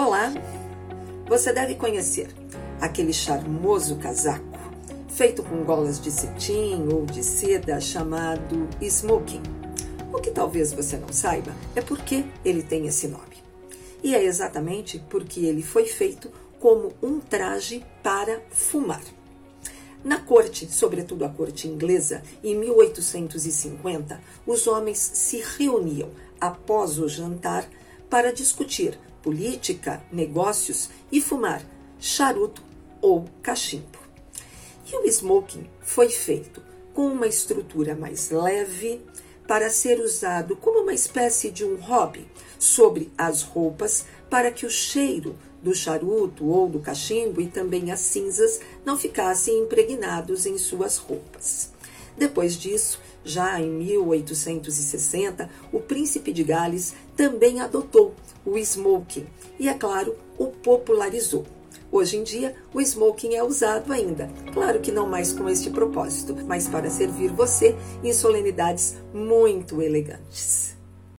Olá! Você deve conhecer aquele charmoso casaco feito com golas de cetim ou de seda chamado smoking. O que talvez você não saiba é porque ele tem esse nome. E é exatamente porque ele foi feito como um traje para fumar. Na corte, sobretudo a corte inglesa, em 1850, os homens se reuniam após o jantar para discutir política, negócios e fumar charuto ou cachimbo. E o smoking foi feito com uma estrutura mais leve para ser usado como uma espécie de um hobby sobre as roupas para que o cheiro do charuto ou do cachimbo e também as cinzas não ficassem impregnados em suas roupas. Depois disso, já em 1860, o príncipe de Gales também adotou o smoking e, é claro, o popularizou. Hoje em dia, o smoking é usado ainda, claro que não mais com este propósito, mas para servir você em solenidades muito elegantes.